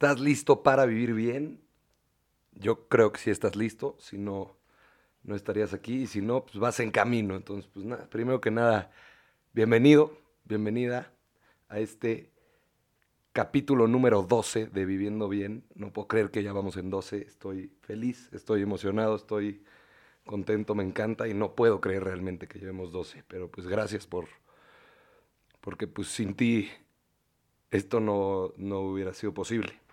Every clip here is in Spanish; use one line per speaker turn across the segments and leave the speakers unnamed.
¿Estás listo para vivir bien? Yo creo que sí estás listo, si no, no estarías aquí y si no, pues vas en camino. Entonces, pues nada, primero que nada, bienvenido, bienvenida a este capítulo número 12 de Viviendo Bien. No puedo creer que ya vamos en 12, estoy feliz, estoy emocionado, estoy contento, me encanta y no puedo creer realmente que llevemos 12, pero pues gracias por, porque pues sin ti esto no, no hubiera sido posible.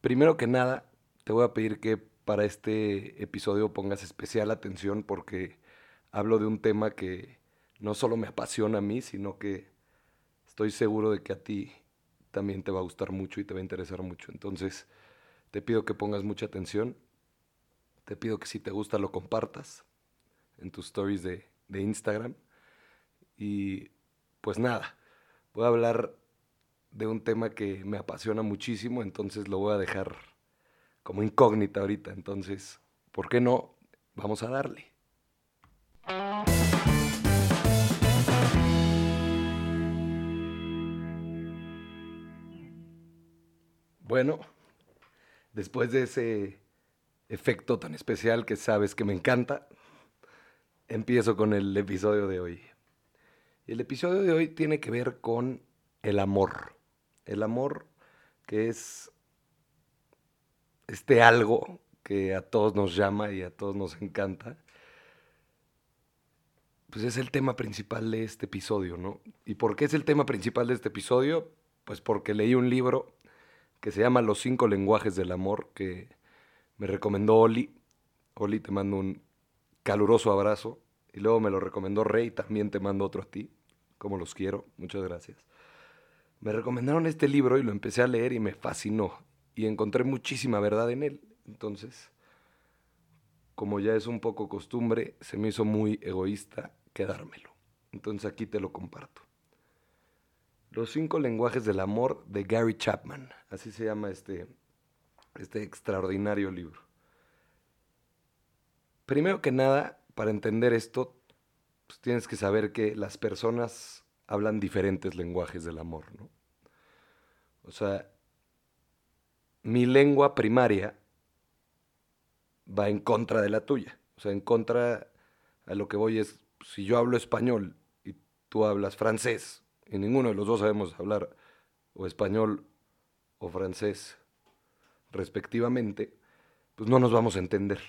Primero que nada, te voy a pedir que para este episodio pongas especial atención porque hablo de un tema que no solo me apasiona a mí, sino que estoy seguro de que a ti también te va a gustar mucho y te va a interesar mucho. Entonces, te pido que pongas mucha atención. Te pido que si te gusta lo compartas en tus stories de, de Instagram. Y pues nada, voy a hablar de un tema que me apasiona muchísimo, entonces lo voy a dejar como incógnita ahorita. Entonces, ¿por qué no? Vamos a darle. Bueno, después de ese efecto tan especial que sabes que me encanta, empiezo con el episodio de hoy. El episodio de hoy tiene que ver con el amor. El amor que es este algo que a todos nos llama y a todos nos encanta. Pues es el tema principal de este episodio, ¿no? ¿Y por qué es el tema principal de este episodio? Pues porque leí un libro que se llama Los cinco lenguajes del amor que me recomendó Oli. Oli, te mando un caluroso abrazo. Y luego me lo recomendó Rey, también te mando otro a ti como los quiero, muchas gracias. Me recomendaron este libro y lo empecé a leer y me fascinó y encontré muchísima verdad en él. Entonces, como ya es un poco costumbre, se me hizo muy egoísta quedármelo. Entonces aquí te lo comparto. Los cinco lenguajes del amor de Gary Chapman. Así se llama este, este extraordinario libro. Primero que nada, para entender esto, pues tienes que saber que las personas hablan diferentes lenguajes del amor, ¿no? O sea, mi lengua primaria va en contra de la tuya. O sea, en contra a lo que voy es, si yo hablo español y tú hablas francés, y ninguno de los dos sabemos hablar o español o francés respectivamente, pues no nos vamos a entender.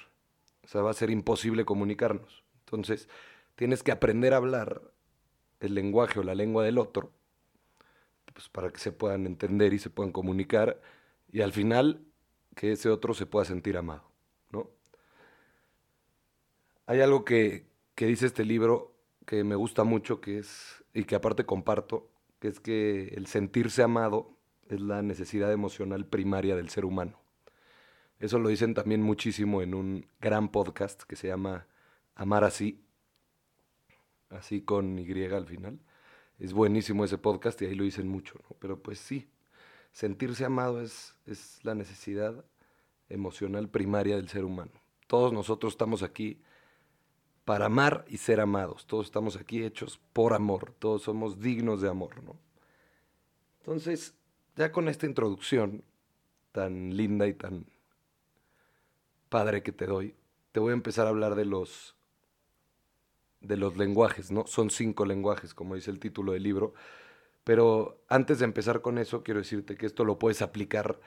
O sea, va a ser imposible comunicarnos. Entonces, tienes que aprender a hablar el lenguaje o la lengua del otro, pues para que se puedan entender y se puedan comunicar y al final que ese otro se pueda sentir amado, ¿no? Hay algo que, que dice este libro que me gusta mucho, que es, y que aparte comparto, que es que el sentirse amado es la necesidad emocional primaria del ser humano. Eso lo dicen también muchísimo en un gran podcast que se llama Amar así, así con Y al final. Es buenísimo ese podcast y ahí lo dicen mucho. Pero pues sí, sentirse amado es, es la necesidad emocional primaria del ser humano. Todos nosotros estamos aquí para amar y ser amados. Todos estamos aquí hechos por amor. Todos somos dignos de amor, ¿no? Entonces, ya con esta introducción tan linda y tan padre que te doy, te voy a empezar a hablar de los de los lenguajes, ¿no? Son cinco lenguajes, como dice el título del libro. Pero antes de empezar con eso, quiero decirte que esto lo puedes aplicar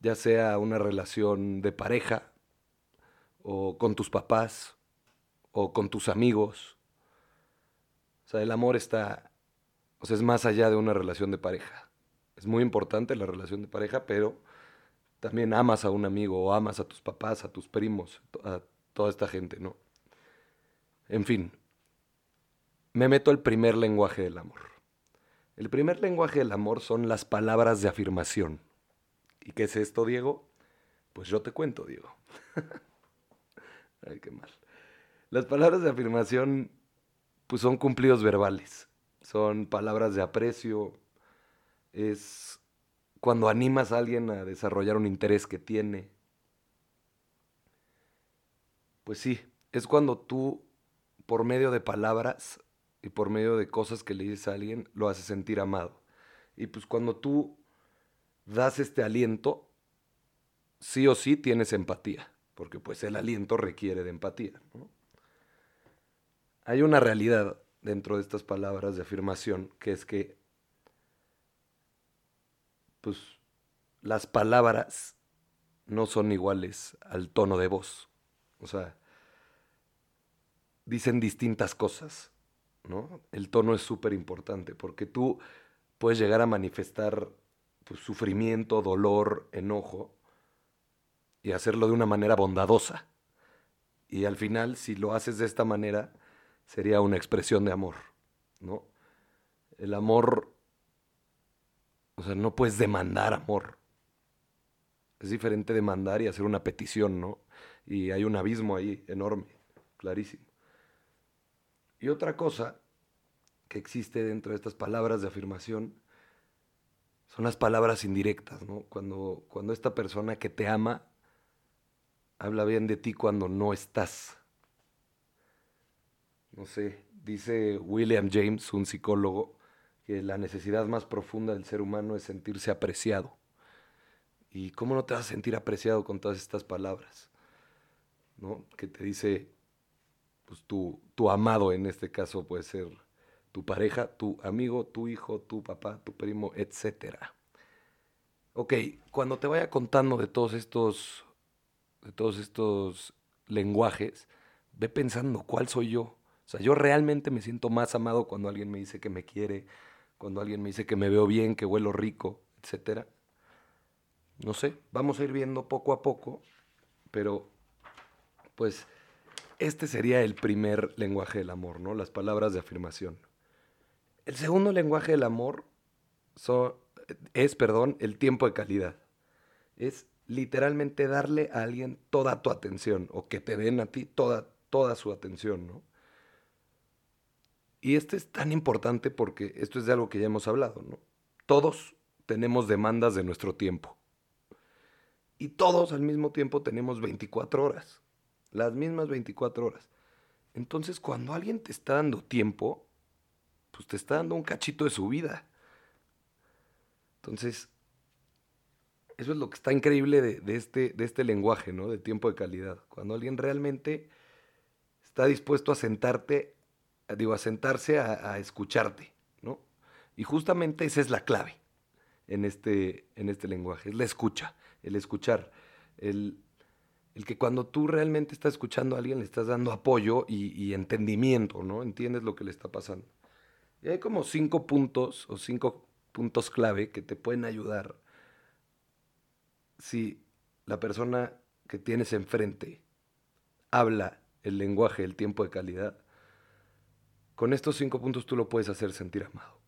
ya sea a una relación de pareja, o con tus papás, o con tus amigos. O sea, el amor está, o sea, es más allá de una relación de pareja. Es muy importante la relación de pareja, pero también amas a un amigo, o amas a tus papás, a tus primos, a toda esta gente, ¿no? En fin, me meto al primer lenguaje del amor. El primer lenguaje del amor son las palabras de afirmación. ¿Y qué es esto, Diego? Pues yo te cuento, Diego. Ay, qué mal. Las palabras de afirmación pues son cumplidos verbales. Son palabras de aprecio. Es cuando animas a alguien a desarrollar un interés que tiene. Pues sí, es cuando tú, por medio de palabras, y por medio de cosas que le dices a alguien lo hace sentir amado. Y pues cuando tú das este aliento, sí o sí tienes empatía, porque pues el aliento requiere de empatía. Hay una realidad dentro de estas palabras de afirmación, que es que pues las palabras no son iguales al tono de voz. O sea, dicen distintas cosas, El tono es súper importante porque tú puedes llegar a manifestar pues, sufrimiento, dolor, enojo y hacerlo de una manera bondadosa. Y al final, si lo haces de esta manera, sería una expresión de amor, ¿no? El amor, o sea, no puedes demandar amor. Es diferente demandar y hacer una petición, ¿no? Y hay un abismo ahí enorme, clarísimo. Y otra cosa que existe dentro de estas palabras de afirmación son las palabras indirectas, ¿no? Cuando, cuando esta persona que te ama habla bien de ti cuando no estás. No sé, dice William James, un psicólogo, que la necesidad más profunda del ser humano es sentirse apreciado. ¿Y cómo no te vas a sentir apreciado con todas estas palabras? ¿No? Que te dice, pues tu, tu amado en este caso puede ser tu pareja, tu amigo, tu hijo, tu papá, tu primo, etc. Ok, cuando te vaya contando de todos estos, de todos estos lenguajes, ve pensando cuál soy yo. O sea, yo realmente me siento más amado cuando alguien me dice que me quiere, cuando alguien me dice que me veo bien, que huelo rico, etc. No sé, vamos a ir viendo poco a poco, pero pues este sería el primer lenguaje del amor, ¿no? Las palabras de afirmación. El segundo lenguaje del amor es, perdón, el tiempo de calidad. Es literalmente darle a alguien toda tu atención o que te den a ti toda, toda su atención, ¿no? Y este es tan importante porque esto es de algo que ya hemos hablado, ¿no? Todos tenemos demandas de nuestro tiempo. Y todos al mismo tiempo tenemos 24 horas. Las mismas 24 horas. Entonces, cuando alguien te está dando tiempo, pues te está dando un cachito de su vida. Entonces, eso es lo que está increíble de, este, de este lenguaje, ¿no? De tiempo de calidad. Cuando alguien realmente está dispuesto a sentarte digo, a sentarse a, escucharte, ¿no? Y justamente esa es la clave en este, en este lenguaje, es la escucha, el escuchar, el, que cuando tú realmente estás escuchando a alguien le estás dando apoyo y, entendimiento, ¿no? Entiendes lo que le está pasando. Y hay como cinco puntos o cinco puntos clave que te pueden ayudar si la persona que tienes enfrente habla el lenguaje del tiempo de calidad, con estos cinco puntos tú lo puedes hacer sentir amado,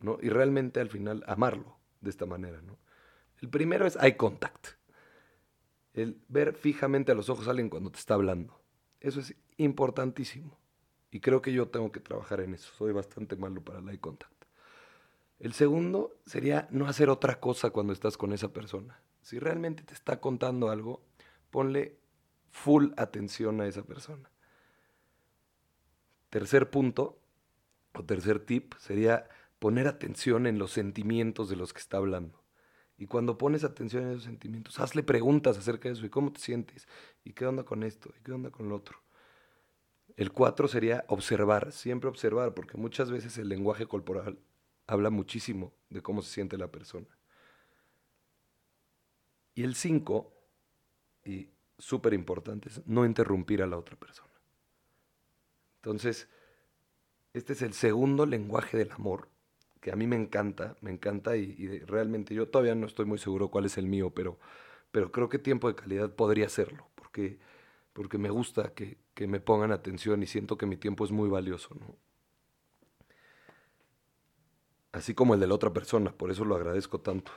¿no? Y realmente al final amarlo de esta manera, ¿no? El primero es eye contact. El ver fijamente a los ojos a alguien cuando te está hablando. Eso es importantísimo. Y creo que yo tengo que trabajar en eso. Soy bastante malo para el eye contact. El segundo sería no hacer otra cosa cuando estás con esa persona. Si realmente te está contando algo, ponle full atención a esa persona. Tercer punto, o tercer tip, sería poner atención en los sentimientos de los que está hablando. Y cuando pones atención en esos sentimientos, hazle preguntas acerca de eso. ¿Y cómo te sientes? ¿Y qué onda con esto? ¿Y qué onda con lo otro? El cuatro sería observar, siempre observar, porque muchas veces el lenguaje corporal habla muchísimo de cómo se siente la persona. Y el cinco, y súper importante, es no interrumpir a la otra persona. Entonces, este es el segundo lenguaje del amor, que a mí me encanta, me encanta y, realmente yo todavía no estoy muy seguro cuál es el mío, pero, pero creo que tiempo de calidad podría serlo, porque, porque me gusta que, que me pongan atención y siento que mi tiempo es muy valioso, ¿no? Así como el de la otra persona, por eso lo agradezco tanto.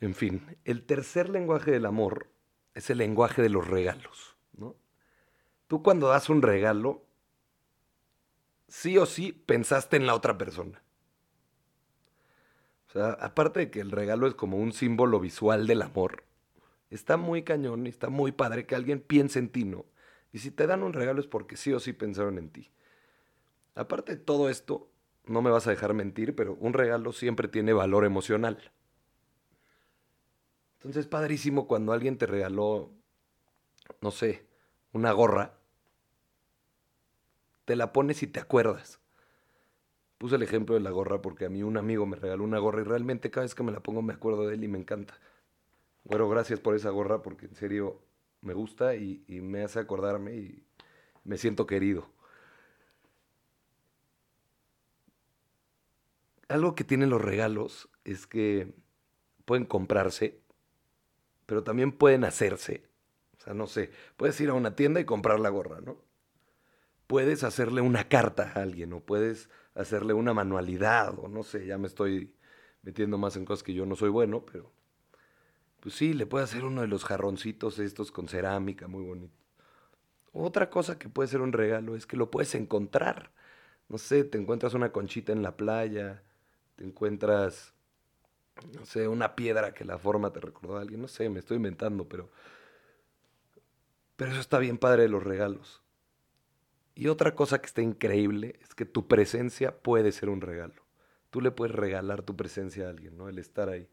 En fin, el tercer lenguaje del amor es el lenguaje de los regalos, ¿no? Tú cuando das un regalo, sí o sí pensaste en la otra persona. Aparte de que el regalo es como un símbolo visual del amor, está muy cañón y está muy padre que alguien piense en ti, ¿no? Y si te dan un regalo es porque sí o sí pensaron en ti. Aparte de todo esto, no me vas a dejar mentir, pero un regalo siempre tiene valor emocional. Entonces es padrísimo cuando alguien te regaló, no sé, una gorra, te la pones y te acuerdas. Puse el ejemplo de la gorra porque a mí un amigo me regaló una gorra y realmente cada vez que me la pongo me acuerdo de él y me encanta. Bueno, gracias por esa gorra porque en serio me gusta y, me hace acordarme y me siento querido. Algo que tienen los regalos es que pueden comprarse, pero también pueden hacerse. O sea, no sé, puedes ir a una tienda y comprar la gorra, ¿no? Puedes hacerle una carta a alguien o puedes hacerle una manualidad o no sé, ya me estoy metiendo más en cosas que yo no soy bueno, pero pues sí, le puedes hacer uno de los jarroncitos estos con cerámica, muy bonito. Otra cosa que puede ser un regalo es que lo puedes encontrar. No sé, te encuentras una conchita en la playa, te encuentras, no sé, una piedra que la forma te recordó a alguien, no sé, me estoy inventando, pero... Pero eso está bien padre de los regalos. Y otra cosa que está increíble es que tu presencia puede ser un regalo. Tú le puedes regalar tu presencia a alguien, ¿no? El estar ahí.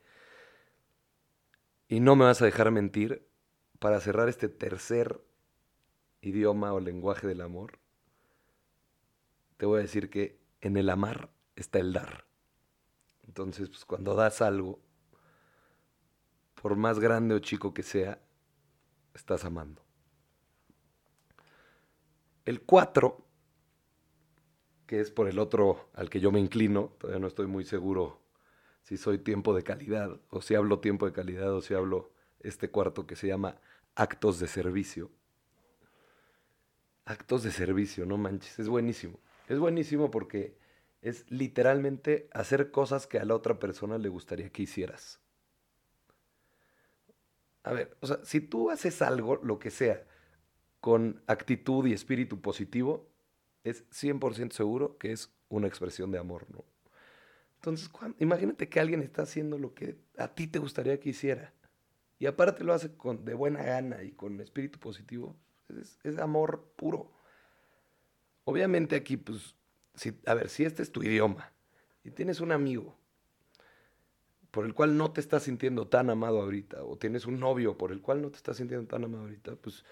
Y no me vas a dejar mentir, para cerrar este tercer idioma o lenguaje del amor, te voy a decir que en el amar está el dar. Entonces, pues cuando das algo, por más grande o chico que sea, estás amando. El 4, que es por el otro al que yo me inclino, todavía no estoy muy seguro si soy tiempo de calidad, o si hablo tiempo de calidad, o si hablo este cuarto que se llama actos de servicio. Actos de servicio, no manches, es buenísimo. Es buenísimo porque es literalmente hacer cosas que a la otra persona le gustaría que hicieras. A ver, o sea, si tú haces algo, lo que sea, con actitud y espíritu positivo, es 100% seguro que es una expresión de amor, ¿no? Entonces, imagínate que alguien está haciendo lo que a ti te gustaría que hiciera. Y aparte lo hace con, de buena gana y con espíritu positivo. Es, amor puro. Obviamente aquí, pues, si, a ver, si este es tu idioma y tienes un amigo por el cual no te estás sintiendo tan amado ahorita, o tienes un novio por el cual no te estás sintiendo tan amado ahorita, pues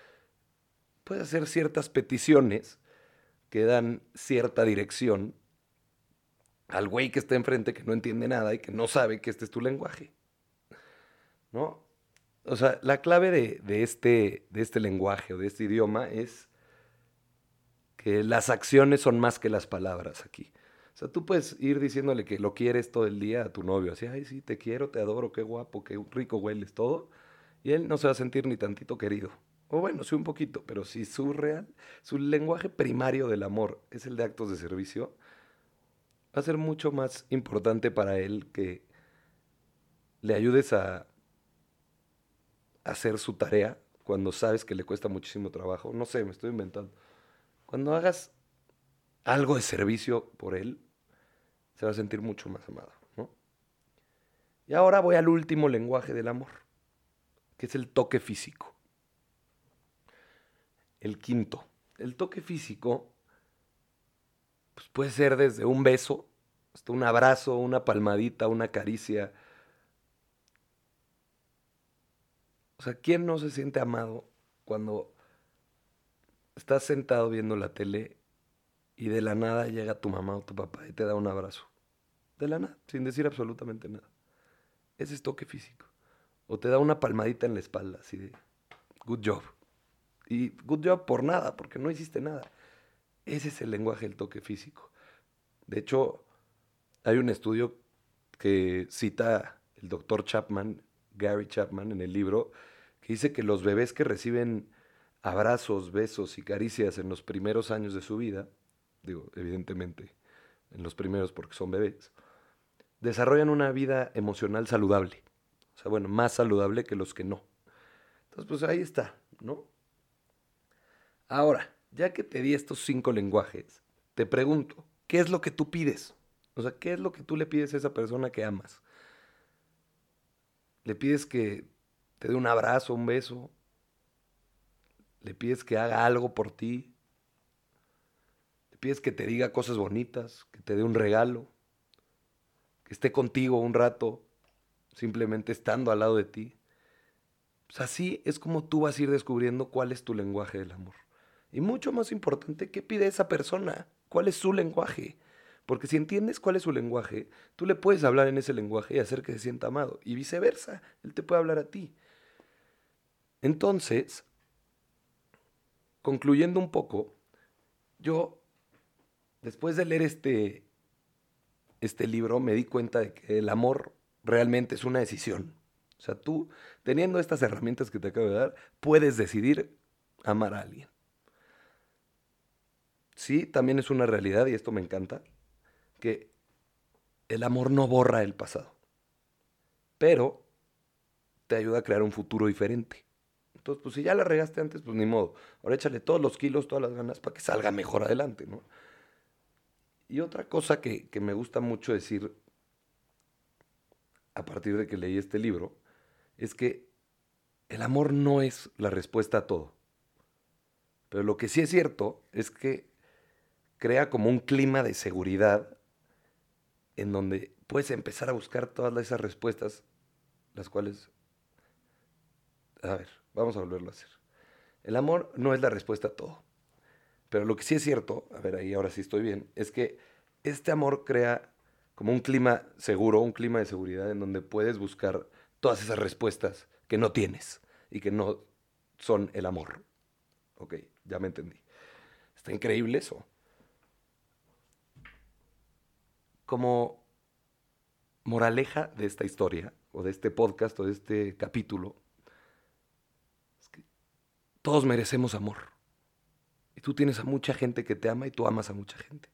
puedes hacer ciertas peticiones que dan cierta dirección al güey que está enfrente que no entiende nada y que no sabe que este es tu lenguaje. ¿No? O sea, la clave de, de, este, de este lenguaje o de este idioma es que las acciones son más que las palabras aquí. O sea, tú puedes ir diciéndole que lo quieres todo el día a tu novio, así, ay, sí, te quiero, te adoro, qué guapo, qué rico hueles, todo, y él no se va a sentir ni tantito querido. O bueno, sí un poquito, pero si su real, su lenguaje primario del amor es el de actos de servicio, va a ser mucho más importante para él que le ayudes a hacer su tarea cuando sabes que le cuesta muchísimo trabajo. No sé, me estoy inventando. Cuando hagas algo de servicio por él, se va a sentir mucho más amado, ¿no? Y ahora voy al último lenguaje del amor, que es el toque físico. El quinto. El toque físico pues puede ser desde un beso, hasta un abrazo, una palmadita, una caricia. O sea, ¿quién no se siente amado cuando estás sentado viendo la tele y de la nada llega tu mamá o tu papá y te da un abrazo. De la nada, sin decir absolutamente nada. Ese es toque físico. O te da una palmadita en la espalda, así de, good job. Y good job por nada, porque no hiciste nada. Ese es el lenguaje del toque físico. De hecho, hay un estudio que cita el doctor Chapman, Gary Chapman, en el libro, que dice que los bebés que reciben abrazos, besos y caricias en los primeros años de su vida, digo, evidentemente en los primeros porque son bebés, desarrollan una vida emocional saludable. O sea, bueno, más saludable que los que no. Entonces, pues ahí está, ¿no? Ahora, ya que te di estos cinco lenguajes, te pregunto, ¿qué es lo que tú pides? O sea, ¿qué es lo que tú le pides a esa persona que amas? ¿Le pides que te dé un abrazo, un beso, le pides que haga algo por ti, le pides que te diga cosas bonitas, que te dé un regalo, que esté contigo un rato, simplemente estando al lado de ti. Pues así es como tú vas a ir descubriendo cuál es tu lenguaje del amor. Y mucho más importante, ¿qué pide esa persona? ¿Cuál es su lenguaje? Porque si entiendes cuál es su lenguaje, tú le puedes hablar en ese lenguaje y hacer que se sienta amado. Y viceversa, él te puede hablar a ti. Entonces, concluyendo un poco, yo, después de leer este, este libro, me di cuenta de que el amor realmente es una decisión. O sea, tú, teniendo estas herramientas que te acabo de dar, puedes decidir amar a alguien. Sí, también es una realidad, y esto me encanta, que el amor no borra el pasado, pero te ayuda a crear un futuro diferente. Entonces, pues si ya la regaste antes, pues ni modo. Ahora échale todos los kilos, todas las ganas para que salga mejor adelante, ¿no? Y otra cosa que, que me gusta mucho decir a partir de que leí este libro es que el amor no es la respuesta a todo. Pero lo que sí es cierto es que crea como un clima de seguridad en donde puedes empezar a buscar todas esas respuestas, las cuales... A ver, vamos a volverlo a hacer. El amor no es la respuesta a todo. Pero lo que sí es cierto, a ver, ahí ahora sí estoy bien, es que este amor crea como un clima seguro, un clima de seguridad en donde puedes buscar todas esas respuestas que no tienes y que no son el amor. Ok, ya me entendí. Está increíble eso. Como moraleja de esta historia, o de este podcast, o de este capítulo, es que todos merecemos amor. Y tú tienes a mucha gente que te ama y tú amas a mucha gente.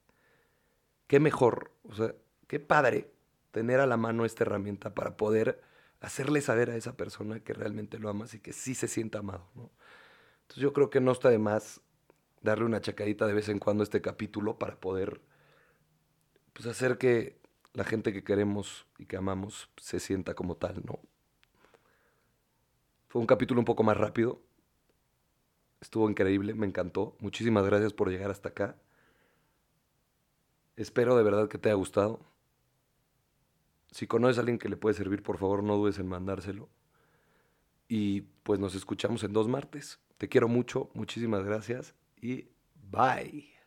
Qué mejor, o sea, qué padre tener a la mano esta herramienta para poder hacerle saber a esa persona que realmente lo amas y que sí se sienta amado. Entonces yo creo que no está de más darle una chacadita de vez en cuando a este capítulo para poder pues, hacer que la gente que queremos y que amamos se sienta como tal, ¿no? Fue un capítulo un poco más rápido. Estuvo increíble, me encantó. Muchísimas gracias por llegar hasta acá. Espero de verdad que te haya gustado. Si conoces a alguien que le puede servir, por favor no dudes en mandárselo. Y pues nos escuchamos en dos martes. Te quiero mucho, muchísimas gracias y bye.